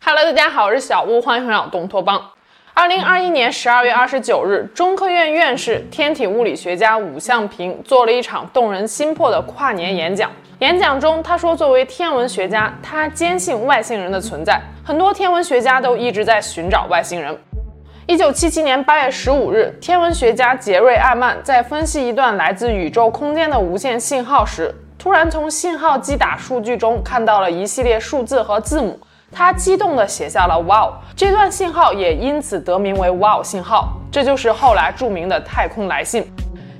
Hello，大家好，我是小屋，欢迎回到东托邦。二零二一年十二月二十九日，中科院院士、天体物理学家武向平做了一场动人心魄的跨年演讲。演讲中，他说：“作为天文学家，他坚信外星人的存在。很多天文学家都一直在寻找外星人。”一九七七年八月十五日，天文学家杰瑞·艾曼在分析一段来自宇宙空间的无线信号时，突然从信号击打数据中看到了一系列数字和字母。他激动地写下了 “Wow”，这段信号也因此得名为 “Wow” 信号，这就是后来著名的太空来信。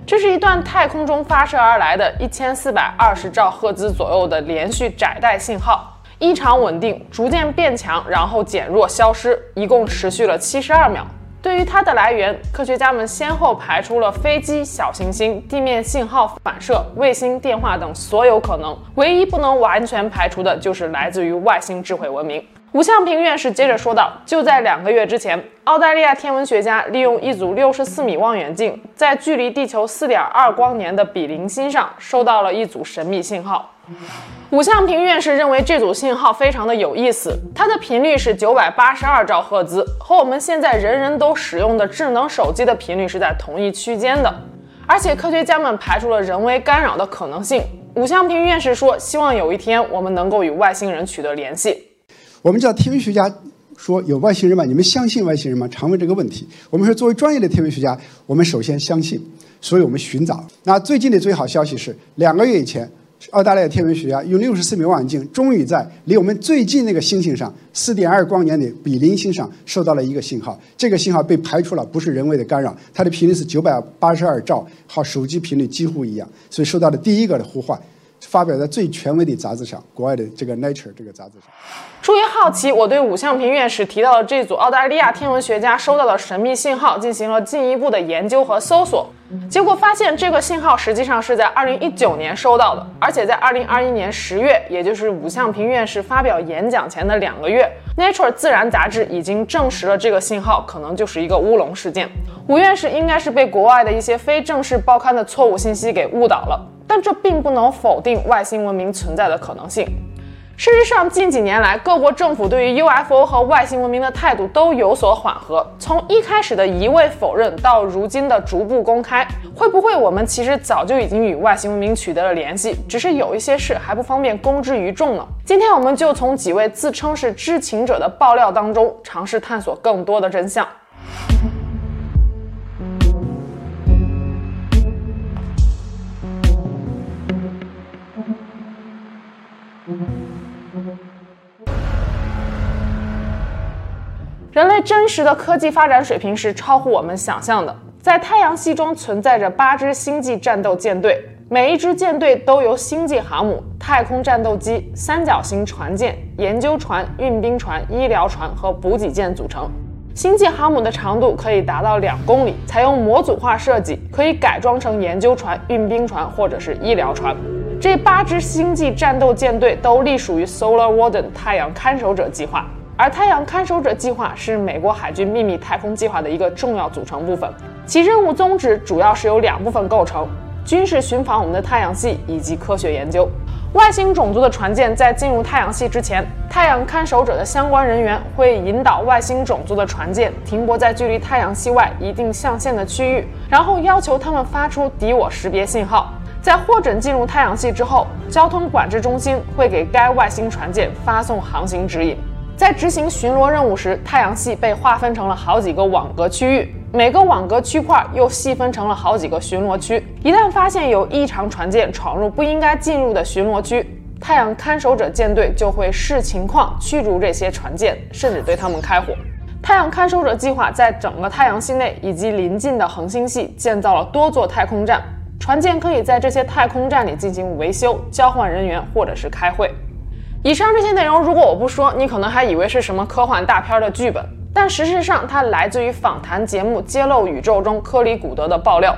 这是一段太空中发射而来的一千四百二十兆赫兹左右的连续窄带信号，异常稳定，逐渐变强，然后减弱消失，一共持续了七十二秒。对于它的来源，科学家们先后排除了飞机、小行星、地面信号反射、卫星电话等所有可能，唯一不能完全排除的就是来自于外星智慧文明。伍向平院士接着说道：“就在两个月之前，澳大利亚天文学家利用一组六十四米望远镜，在距离地球四点二光年的比邻星上收到了一组神秘信号。”伍向平院士认为这组信号非常的有意思，它的频率是九百八十二兆赫兹，和我们现在人人都使用的智能手机的频率是在同一区间的。而且科学家们排除了人为干扰的可能性。伍向平院士说：“希望有一天我们能够与外星人取得联系。”我们知道天文学家说有外星人吗？你们相信外星人吗？常问这个问题。我们说作为专业的天文学家，我们首先相信，所以我们寻找。那最近的最好消息是，两个月以前。澳大利亚天文学家用六十四米望远镜，终于在离我们最近那个星星上四点二光年的比邻星上收到了一个信号。这个信号被排除了，不是人为的干扰。它的频率是九百八十二兆，和手机频率几乎一样，所以收到了第一个的呼唤。发表在最权威的杂志上，国外的这个《Nature》这个杂志上。出于好奇，我对伍向平院士提到的这组澳大利亚天文学家收到的神秘信号进行了进一步的研究和搜索，结果发现这个信号实际上是在2019年收到的，而且在2021年10月，也就是伍向平院士发表演讲前的两个月，《Nature》自然杂志已经证实了这个信号可能就是一个乌龙事件。伍院士应该是被国外的一些非正式报刊的错误信息给误导了。但这并不能否定外星文明存在的可能性。事实上，近几年来，各国政府对于 UFO 和外星文明的态度都有所缓和。从一开始的一味否认，到如今的逐步公开，会不会我们其实早就已经与外星文明取得了联系，只是有一些事还不方便公之于众呢？今天，我们就从几位自称是知情者的爆料当中，尝试探索更多的真相。人类真实的科技发展水平是超乎我们想象的。在太阳系中存在着八支星际战斗舰队，每一支舰队都由星际航母、太空战斗机、三角形船舰、研究船、运兵船、医疗船和补给舰组成。星际航母的长度可以达到两公里，采用模组化设计，可以改装成研究船、运兵船或者是医疗船。这八支星际战斗舰队都隶属于 Solar Warden 太阳看守者计划。而太阳看守者计划是美国海军秘密太空计划的一个重要组成部分，其任务宗旨主要是由两部分构成：军事巡防我们的太阳系以及科学研究。外星种族的船舰在进入太阳系之前，太阳看守者的相关人员会引导外星种族的船舰停泊在距离太阳系外一定象限的区域，然后要求他们发出敌我识别信号。在获准进入太阳系之后，交通管制中心会给该外星船舰发送航行指引。在执行巡逻任务时，太阳系被划分成了好几个网格区域，每个网格区块又细分成了好几个巡逻区。一旦发现有异常船舰闯入不应该进入的巡逻区，太阳看守者舰队就会视情况驱逐这些船舰，甚至对他们开火。太阳看守者计划在整个太阳系内以及邻近的恒星系建造了多座太空站，船舰可以在这些太空站里进行维修、交换人员或者是开会。以上这些内容，如果我不说，你可能还以为是什么科幻大片的剧本。但事实上，它来自于访谈节目《揭露宇宙》中科里古德的爆料。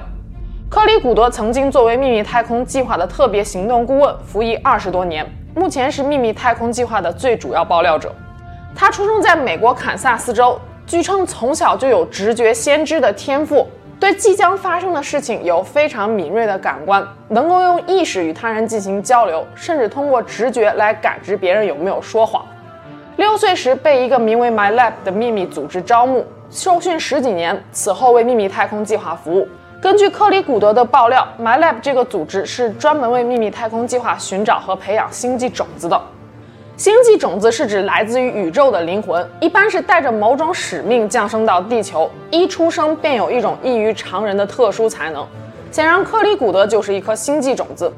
科里古德曾经作为秘密太空计划的特别行动顾问服役二十多年，目前是秘密太空计划的最主要爆料者。他出生在美国堪萨斯州，据称从小就有直觉先知的天赋。对即将发生的事情有非常敏锐的感官，能够用意识与他人进行交流，甚至通过直觉来感知别人有没有说谎。六岁时被一个名为 MyLab 的秘密组织招募，受训十几年，此后为秘密太空计划服务。根据克里古德的爆料，MyLab 这个组织是专门为秘密太空计划寻找和培养星际种子的。星际种子是指来自于宇宙的灵魂，一般是带着某种使命降生到地球，一出生便有一种异于常人的特殊才能。显然，克里古德就是一颗星际种子。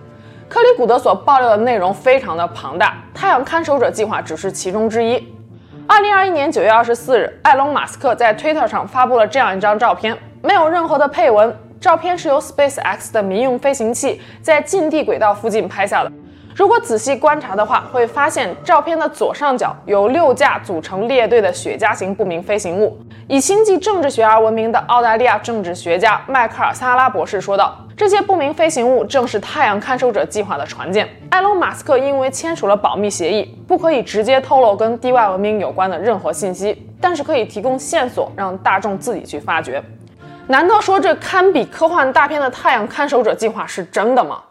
克里古德所爆料的内容非常的庞大，太阳看守者计划只是其中之一。二零二一年九月二十四日，埃隆·马斯克在推特上发布了这样一张照片，没有任何的配文，照片是由 SpaceX 的民用飞行器在近地轨道附近拍下的。如果仔细观察的话，会发现照片的左上角有六架组成列队的雪茄型不明飞行物。以星际政治学而闻名的澳大利亚政治学家迈克尔·萨拉博士说道：“这些不明飞行物正是太阳看守者计划的船舰。”埃隆·马斯克因为签署了保密协议，不可以直接透露跟地外文明有关的任何信息，但是可以提供线索，让大众自己去发掘。难道说这堪比科幻大片的太阳看守者计划是真的吗？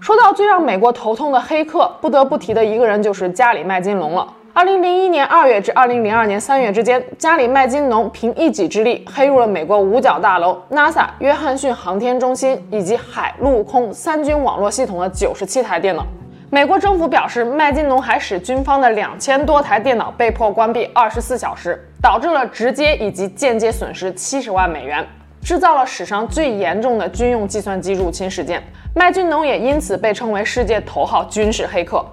说到最让美国头痛的黑客，不得不提的一个人就是加里·麦金龙了。二零零一年二月至二零零二年三月之间，加里·麦金龙凭一己之力黑入了美国五角大楼、NASA 约翰逊航天中心以及海陆空三军网络系统的九十七台电脑。美国政府表示，麦金龙还使军方的两千多台电脑被迫关闭二十四小时，导致了直接以及间接损失七十万美元。制造了史上最严重的军用计算机入侵事件，麦金农也因此被称为世界头号军事黑客。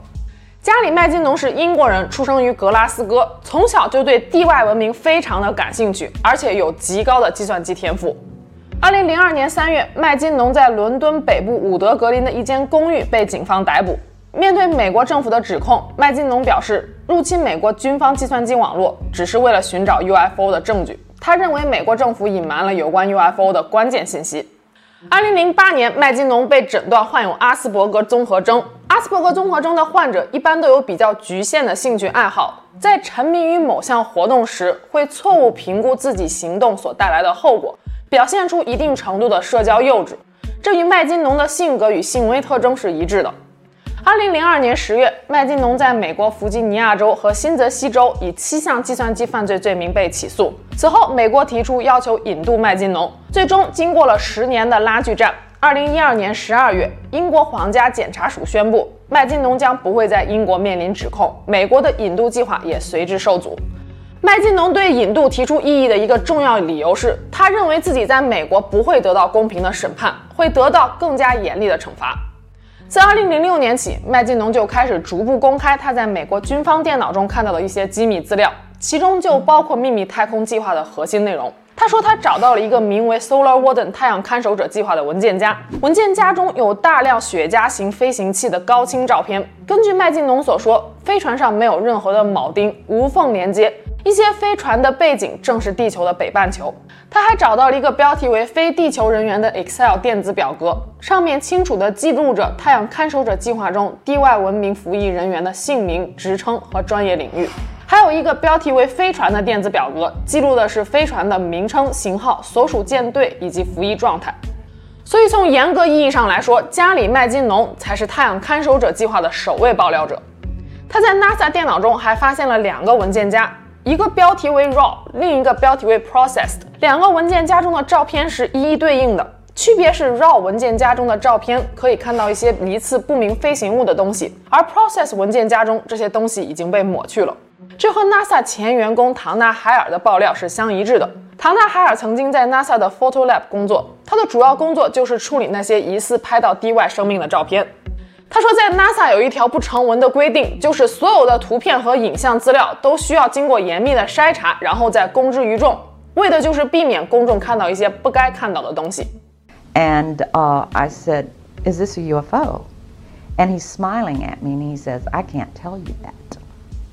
加里·麦金农是英国人，出生于格拉斯哥，从小就对地外文明非常的感兴趣，而且有极高的计算机天赋。二零零二年三月，麦金农在伦敦北部伍德格林的一间公寓被警方逮捕。面对美国政府的指控，麦金农表示，入侵美国军方计算机网络只是为了寻找 UFO 的证据。他认为美国政府隐瞒了有关 UFO 的关键信息。二零零八年，麦金农被诊断患有阿斯伯格综合征。阿斯伯格综合征的患者一般都有比较局限的兴趣爱好，在沉迷于某项活动时，会错误评估自己行动所带来的后果，表现出一定程度的社交幼稚。这与麦金农的性格与行为特征是一致的。二零零二年十月，麦金农在美国弗吉尼亚州和新泽西州以七项计算机犯罪罪名被起诉。此后，美国提出要求引渡麦金农，最终经过了十年的拉锯战，二零一二年十二月，英国皇家检察署宣布，麦金农将不会在英国面临指控，美国的引渡计划也随之受阻。麦金农对引渡提出异议的一个重要理由是，他认为自己在美国不会得到公平的审判，会得到更加严厉的惩罚。自2006年起，麦金农就开始逐步公开他在美国军方电脑中看到的一些机密资料，其中就包括秘密太空计划的核心内容。他说他找到了一个名为 Solar Warden 太阳看守者计划的文件夹，文件夹中有大量雪茄型飞行器的高清照片。根据麦金农所说，飞船上没有任何的铆钉，无缝连接。一些飞船的背景正是地球的北半球。他还找到了一个标题为“非地球人员”的 Excel 电子表格，上面清楚地记录着太阳看守者计划中地外文明服役人员的姓名、职称和专业领域。还有一个标题为“飞船”的电子表格，记录的是飞船的名称、型号、所属舰队以及服役状态。所以从严格意义上来说，加里·麦金农才是太阳看守者计划的首位爆料者。他在 NASA 电脑中还发现了两个文件夹。一个标题为 RAW，另一个标题为 Processed。两个文件夹中的照片是一一对应的，区别是 RAW 文件夹中的照片可以看到一些疑似不明飞行物的东西，而 process 文件夹中这些东西已经被抹去了。这和 NASA 前员工唐纳海尔的爆料是相一致的。唐纳海尔曾经在 NASA 的 Photo Lab 工作，他的主要工作就是处理那些疑似拍到地外生命的照片。他说，在 NASA 有一条不成文的规定，就是所有的图片和影像资料都需要经过严密的筛查，然后再公之于众，为的就是避免公众看到一些不该看到的东西。And uh, I said, "Is this a UFO?" And he's smiling at me, and he says, "I can't tell you that.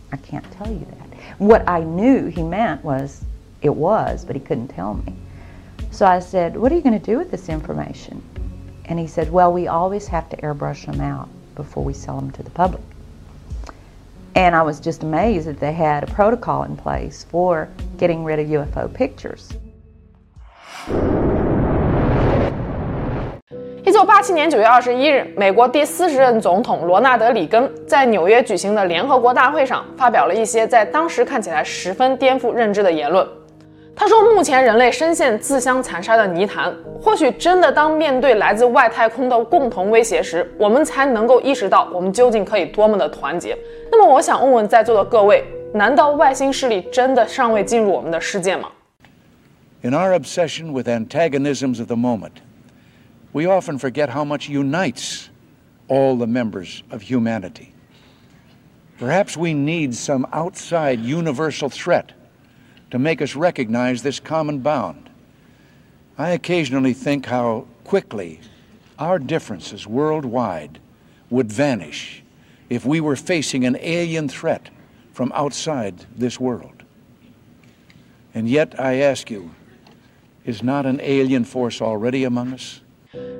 I can't tell you that." What I knew he meant was it was, but he couldn't tell me. So I said, "What are you going to do with this information?" And he said, Well, we always have to airbrush them out before we sell them to the public. And I was just amazed that they had a protocol in place for getting rid of UFO pictures. 一九八七年九月二十一日，美国第四十任总统罗纳德·里根在纽约举行的联合国大会上，发表了一些在当时看起来十分颠覆认知的言论。 他说：“目前人类深陷自相残杀的泥潭，或许真的当面对来自外太空的共同威胁时，我们才能够意识到我们究竟可以多么的团结。”那么，我想问问在座的各位，难道外星势力真的尚未进入我们的世界吗？In our obsession with antagonisms of the moment. We often forget how much unites all the members of humanity. Perhaps we need some outside universal threat to make us recognize this common bound. I occasionally think how quickly our differences worldwide would vanish if we were facing an alien threat from outside this world. And yet, I ask you, is not an alien force already among us?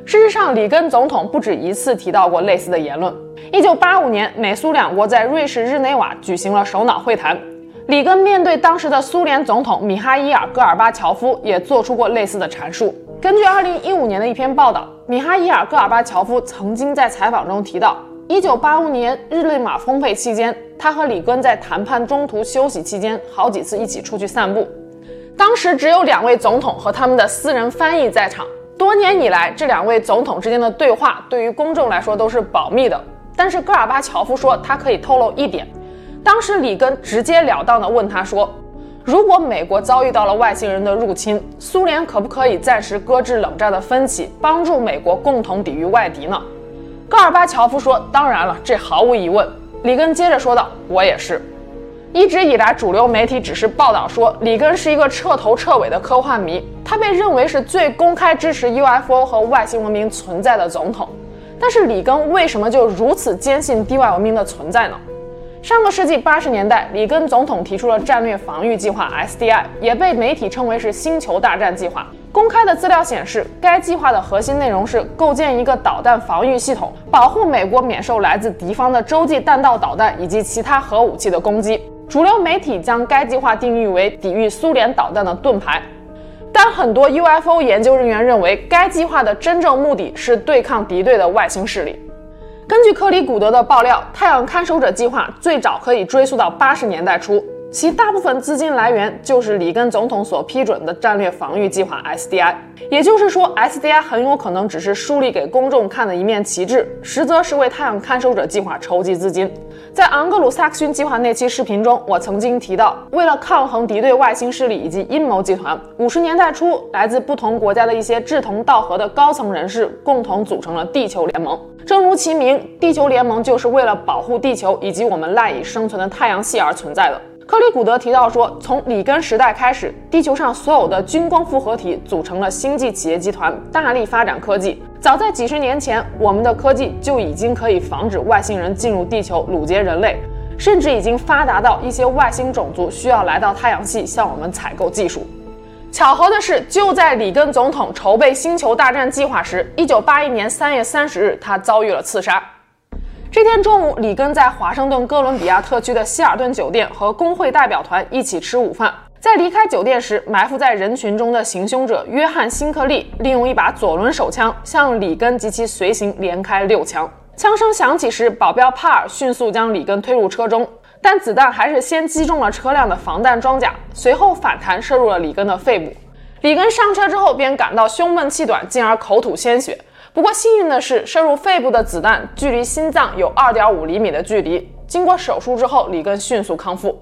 事实上，里根总统不止一次提到过类似的言论。一九八五年，美苏两国在瑞士日内瓦举行了首脑会谈， 里根面对当时的苏联总统米哈伊尔·戈尔巴乔夫，也做出过类似的阐述。根据二零一五年的一篇报道，米哈伊尔·戈尔巴乔夫曾经在采访中提到，一九八五年日内瓦峰会期间，他和里根在谈判中途休息期间，好几次一起出去散步。当时只有两位总统和他们的私人翻译在场。多年以来，这两位总统之间的对话对于公众来说都是保密的。但是戈尔巴乔夫说，他可以透露一点。当时里根直截了当地问他说：“如果美国遭遇到了外星人的入侵，苏联可不可以暂时搁置冷战的分歧，帮助美国共同抵御外敌呢？”戈尔巴乔夫说：“当然了，这毫无疑问。”里根接着说道：“我也是。”一直以来，主流媒体只是报道说里根是一个彻头彻尾的科幻迷，他被认为是最公开支持 UFO 和外星文明存在的总统。但是里根为什么就如此坚信地外文明的存在呢？上个世纪八十年代，里根总统提出了战略防御计划 SDI，也被媒体称为是星球大战计划。公开的资料显示，该计划的核心内容是构建一个导弹防御系统，保护美国免受来自敌方的洲际弹道导弹以及其他核武器的攻击。主流媒体将该计划定义为抵御苏联导弹的盾牌，但很多 UFO 研究人员认为，该计划的真正目的是对抗敌对的外星势力。根据克里古德的爆料，太阳看守者计划最早可以追溯到八十年代初，其大部分资金来源就是里根总统所批准的战略防御计划 SDI。也就是说，SDI 很有可能只是树立给公众看的一面旗帜，实则是为太阳看守者计划筹集资金。在昂格鲁萨克逊计划那期视频中，我曾经提到，为了抗衡敌对外星势力以及阴谋集团，五十年代初，来自不同国家的一些志同道合的高层人士共同组成了地球联盟。正如其名，地球联盟就是为了保护地球以及我们赖以生存的太阳系而存在的。克里古德提到说，从里根时代开始，地球上所有的军工复合体组成了星际企业集团，大力发展科技。早在几十年前，我们的科技就已经可以防止外星人进入地球掳劫人类，甚至已经发达到一些外星种族需要来到太阳系向我们采购技术。巧合的是，就在里根总统筹备星球大战计划时，一九八一年三月三十日，他遭遇了刺杀。这天中午，里根在华盛顿哥伦比亚特区的希尔顿酒店和工会代表团一起吃午饭。在离开酒店时，埋伏在人群中的行凶者约翰·辛克利利用一把左轮手枪向里根及其随行连开六枪。枪声响起时，保镖帕尔迅速将里根推入车中，但子弹还是先击中了车辆的防弹装甲，随后反弹射入了里根的肺部。里根上车之后便感到胸闷气短，进而口吐鲜血。不过幸运的是，射入肺部的子弹距离心脏有二点五厘米的距离。经过手术之后，里根迅速康复。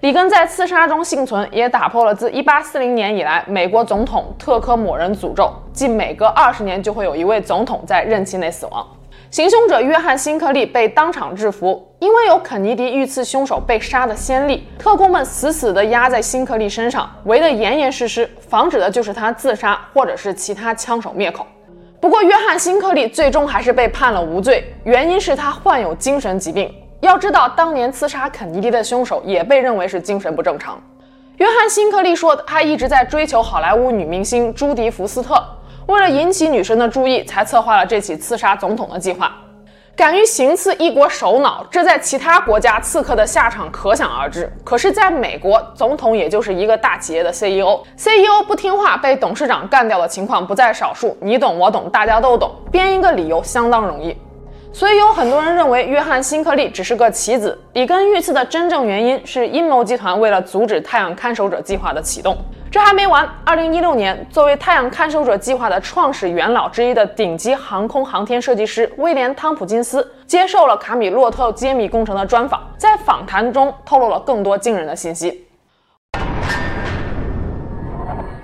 里根在刺杀中幸存，也打破了自一八四零年以来美国总统特科某人诅咒，即每隔二十年就会有一位总统在任期内死亡。行凶者约翰·辛克利被当场制服，因为有肯尼迪遇刺凶手被杀的先例，特工们死死地压在辛克利身上，围得严严实实，防止的就是他自杀或者是其他枪手灭口。不过，约翰·辛克利最终还是被判了无罪，原因是他患有精神疾病。要知道，当年刺杀肯尼迪的凶手也被认为是精神不正常。约翰·辛克利说，他一直在追求好莱坞女明星朱迪·福斯特，为了引起女神的注意，才策划了这起刺杀总统的计划。敢于行刺一国首脑，这在其他国家刺客的下场可想而知。可是，在美国，总统也就是一个大企业的 CEO，CEO 不听话被董事长干掉的情况不在少数。你懂我懂，大家都懂，编一个理由相当容易。所以有很多人认为约翰辛克利只是个棋子，里根遇刺的真正原因是阴谋集团为了阻止太阳看守者计划的启动。这还没完。二零一六年，作为太阳看守者计划的创始元老之一的顶级航空航天设计师威廉·汤普金斯接受了卡米洛特揭秘工程的专访，在访谈中透露了更多惊人的信息。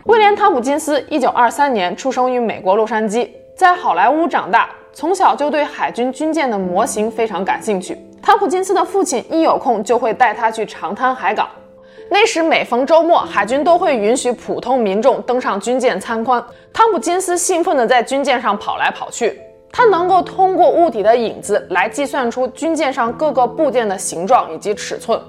威廉·汤普金斯一九二三年出生于美国洛杉矶，在好莱坞长大，从小就对海军军舰的模型非常感兴趣。汤普金斯的父亲一有空就会带他去长滩海港。那时每逢周末，海军都会允许普通民众登上军舰参观。汤普金斯兴奋地在军舰上跑来跑去，他能够通过物体的影子来计算出军舰上各个部件的形状以及尺寸。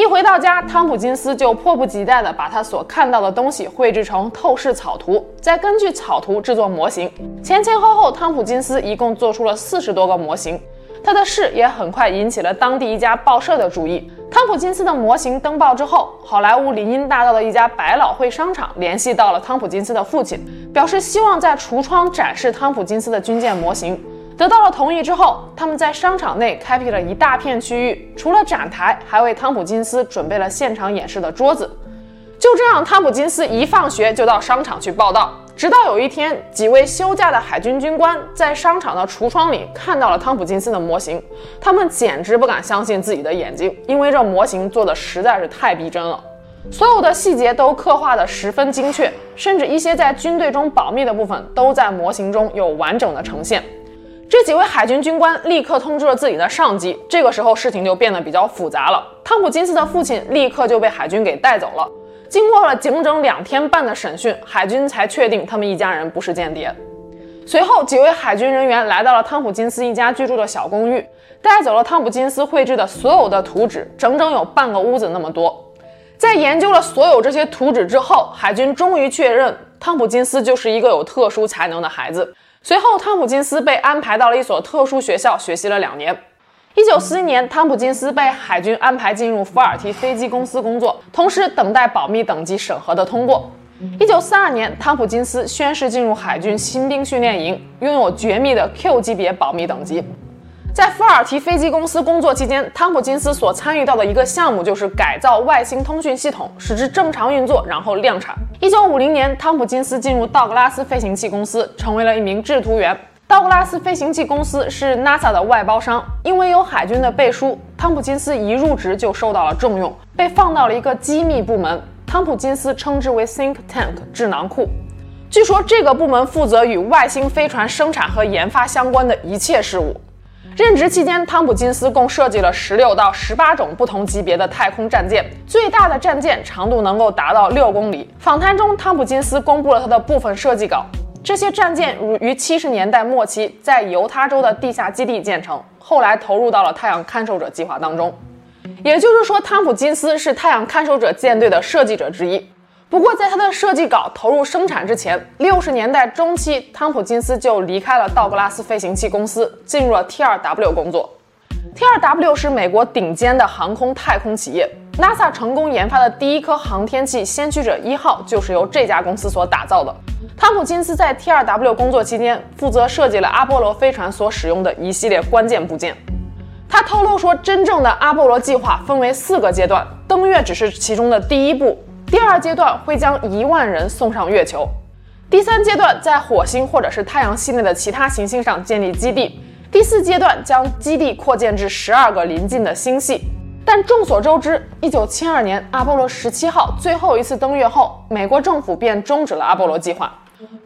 一回到家，汤普金斯就迫不及待地把他所看到的东西绘制成透视草图，再根据草图制作模型。前前后后，汤普金斯一共做出了四十多个模型。他的事也很快引起了当地一家报社的注意。汤普金斯的模型登报之后，好莱坞林荫大道的一家百老汇商场联系到了汤普金斯的父亲，表示希望在橱窗展示汤普金斯的军舰模型。得到了同意之后，他们在商场内开辟了一大片区域，除了展台，还为汤普金斯准备了现场演示的桌子。就这样，汤普金斯一放学就到商场去报到。直到有一天，几位休假的海军军官在商场的橱窗里看到了汤普金斯的模型，他们简直不敢相信自己的眼睛，因为这模型做的实在是太逼真了，所有的细节都刻画得十分精确，甚至一些在军队中保密的部分都在模型中有完整的呈现。这几位海军军官立刻通知了自己的上级，这个时候事情就变得比较复杂了。汤普金斯的父亲立刻就被海军给带走了。经过了整整两天半的审讯，海军才确定他们一家人不是间谍。随后，几位海军人员来到了汤普金斯一家居住的小公寓，带走了汤普金斯绘制的所有的图纸，整整有半个屋子那么多。在研究了所有这些图纸之后，海军终于确认汤普金斯就是一个有特殊才能的孩子。随后，汤普金斯被安排到了一所特殊学校学习了两年。一九四一年，汤普金斯被海军安排进入福尔提飞机公司工作，同时等待保密等级审核的通过。一九四二年，汤普金斯宣誓进入海军新兵训练营，拥有绝密的 Q 级别保密等级。在福尔提飞机公司工作期间，汤普金斯所参与到的一个项目就是改造外星通讯系统，使之正常运作，然后量产。一九五零年，汤普金斯进入道格拉斯飞行器公司，成为了一名制图员。道格拉斯飞行器公司是 NASA 的外包商，因为有海军的背书，汤普金斯一入职就受到了重用，被放到了一个机密部门。汤普金斯称之为 Think Tank 智囊库。据说这个部门负责与外星飞船生产和研发相关的一切事务。任职期间，汤普金斯共设计了十六到十八种不同级别的太空战舰，最大的战舰长度能够达到六公里。访谈中，汤普金斯公布了他的部分设计稿。这些战舰于七十年代末期在犹他州的地下基地建成，后来投入到了太阳看守者计划当中。也就是说，汤普金斯是太阳看守者舰队的设计者之一。不过，在他的设计稿投入生产之前，六十年代中期，汤普金斯就离开了道格拉斯飞行器公司，进入了 T2W 工作。T2W 是美国顶尖的航空太空企业，NASA 成功研发的第一颗航天器“先驱者一号”就是由这家公司所打造的。汤普金斯在 T2W 工作期间，负责设计了阿波罗飞船所使用的一系列关键部件。他透露说，真正的阿波罗计划分为四个阶段，登月只是其中的第一步。第二阶段会将一万人送上月球。第三阶段在火星或者是太阳系内的其他行星上建立基地。第四阶段将基地扩建至十二个邻近的星系。但众所周知，一九七二年阿波罗十七号最后一次登月后，美国政府便终止了阿波罗计划。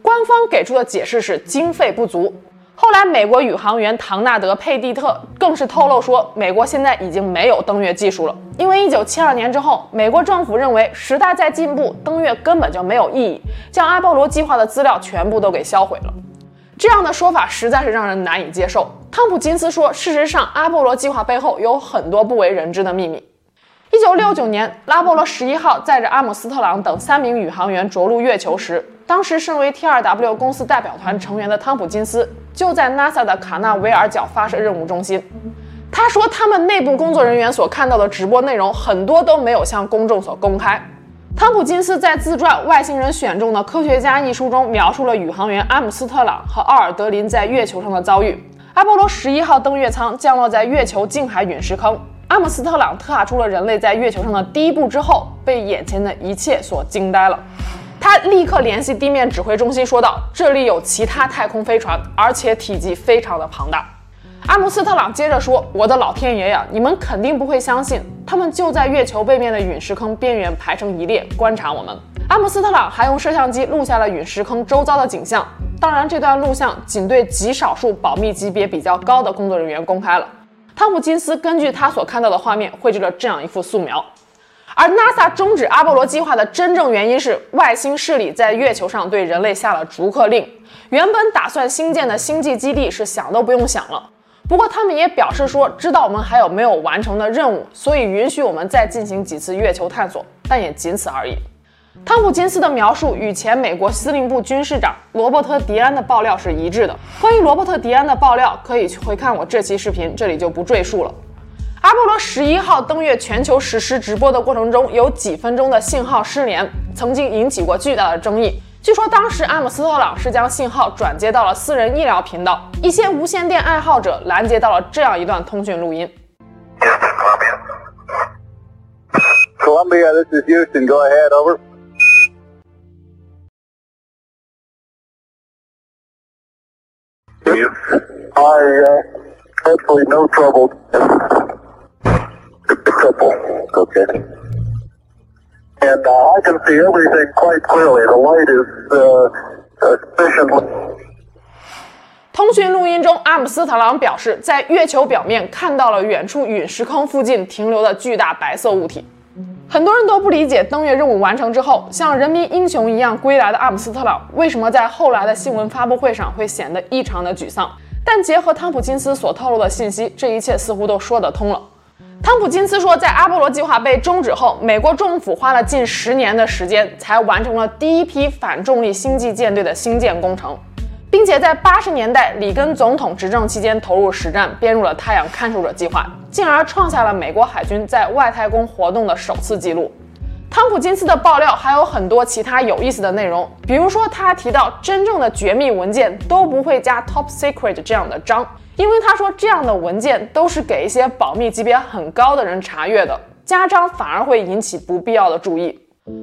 官方给出的解释是经费不足。后来，美国宇航员唐纳德·佩蒂特更是透露说，美国现在已经没有登月技术了，因为1972年之后，美国政府认为时代在进步，登月根本就没有意义，将阿波罗计划的资料全部都给销毁了。这样的说法实在是让人难以接受。汤普金斯说，事实上，阿波罗计划背后有很多不为人知的秘密。一九六九年，阿波罗十一号载着阿姆斯特朗等三名宇航员着陆月球时，当时身为 TRW 公司代表团成员的汤普金斯就在 NASA 的卡纳维尔角发射任务中心。他说，他们内部工作人员所看到的直播内容很多都没有向公众所公开。汤普金斯在自传《外星人选中的科学家》一书中描述了宇航员阿姆斯特朗和奥尔德林在月球上的遭遇。阿波罗十一号登月舱降落在月球近海陨石坑，阿姆斯特朗踏出了人类在月球上的第一步之后，被眼前的一切所惊呆了。他立刻联系地面指挥中心，说道：“这里有其他太空飞船，而且体积非常的庞大。”阿姆斯特朗接着说：“我的老天爷呀，你们肯定不会相信，他们就在月球背面的陨石坑边缘排成一列观察我们。”阿姆斯特朗还用摄像机录下了陨石坑周遭的景象，当然，这段录像仅对极少数保密级别比较高的工作人员公开了。汤普金斯根据他所看到的画面绘制了这样一幅素描。而 NASA 终止阿波罗计划的真正原因是外星势力在月球上对人类下了逐客令，原本打算新建的星际基地是想都不用想了。不过，他们也表示说，知道我们还有没有完成的任务，所以允许我们再进行几次月球探索，但也仅此而已。汤普金斯的描述与前美国司令部军事长罗伯特·迪安的爆料是一致的。关于罗伯特·迪安的爆料，可以去回看我这期视频，这里就不赘述了。阿波罗十一号登月全球实时直播的过程中，有几分钟的信号失联，曾经引起过巨大的争议。据说当时阿姆斯特朗是将信号转接到了私人医疗频道，一些无线电爱好者拦截到了这样一段通讯录音。Columbia, this is Houston. Go ahead, over. I hopefully no trouble. Couple, okay. And I can see everything quite clearly. The light is sufficiently. 通讯录音中，阿姆斯特朗表示，在月球表面看到了远处陨石坑附近停留的巨大白色物体。 很多人都不理解，登月任务完成之后，像人民英雄一样归来的阿姆斯特朗，为什么在后来的新闻发布会上会显得异常的沮丧？但结合汤普金斯所透露的信息，这一切似乎都说得通了。汤普金斯说，在阿波罗计划被终止后，美国政府花了近十年的时间才完成了第一批反重力星际舰队的兴建工程，并且在八十年代里根总统执政期间投入实战，编入了太阳看守者计划，进而创下了美国海军在外太空活动的首次记录。汤普金斯的爆料还有很多其他有意思的内容，比如说他提到真正的绝密文件都不会加 top secret 这样的章。因为他说这样的文件都是给一些保密级别很高的人查阅的，加章反而会引起不必要的注意。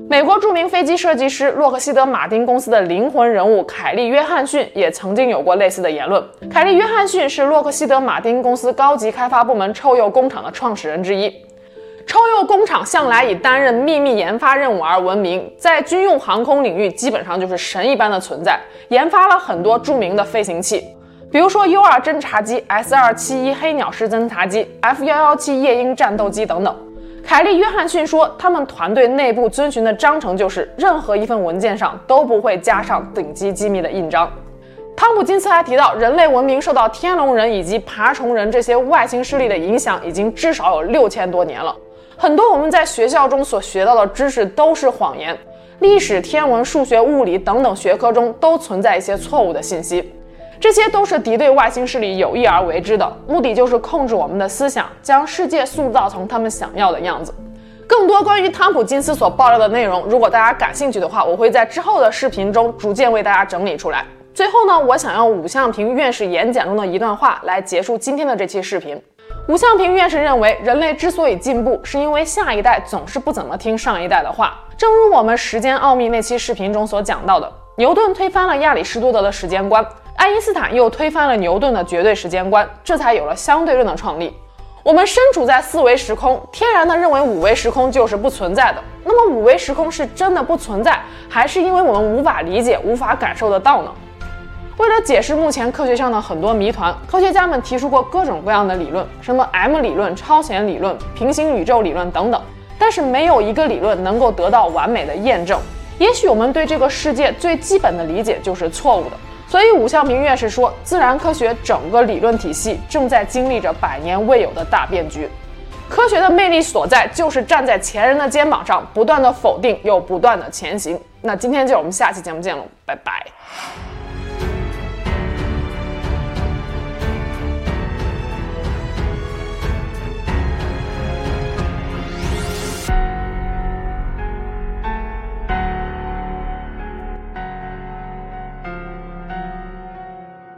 美国著名飞机设计师洛克希德马丁公司的灵魂人物凯利约翰逊也曾经有过类似的言论。凯利约翰逊是洛克希德马丁公司高级开发部门臭鼬工厂的创始人之一。臭鼬工厂向来以担任秘密研发任务而闻名，在军用航空领域基本上就是神一般的存在，研发了很多著名的飞行器。比如说 U 二侦察机、S 二七一黑鸟式侦察机、F 幺幺七夜鹰战斗机等等。凯利·约翰逊说，他们团队内部遵循的章程就是，任何一份文件上都不会加上顶级机密的印章。汤普金斯还提到，人类文明受到天龙人以及爬虫人这些外星势力的影响，已经至少有六千多年了。很多我们在学校中所学到的知识都是谎言，历史、天文、数学、物理等等学科中都存在一些错误的信息。这些都是敌对外星势力有意而为之的，目的就是控制我们的思想，将世界塑造成他们想要的样子。更多关于汤普金斯所爆料的内容，如果大家感兴趣的话，我会在之后的视频中逐渐为大家整理出来。最后呢，我想用武向平院士演讲中的一段话来结束今天的这期视频。伍向平院士认为，人类之所以进步，是因为下一代总是不怎么听上一代的话。正如我们时间奥秘那期视频中所讲到的，牛顿推翻了亚里士多德的时间观。爱因斯坦又推翻了牛顿的绝对时间观，这才有了相对论的创立。我们身处在四维时空，天然的认为五维时空就是不存在的。那么五维时空是真的不存在，还是因为我们无法理解、无法感受得到呢？为了解释目前科学上的很多谜团，科学家们提出过各种各样的理论，什么 M 理论、超弦理论、平行宇宙理论等等，但是没有一个理论能够得到完美的验证。也许我们对这个世界最基本的理解就是错误的。所以，武向明院士说，自然科学整个理论体系正在经历着百年未有的大变局。科学的魅力所在，就是站在前人的肩膀上，不断的否定又不断的前行。那今天就我们下期节目见喽，拜拜。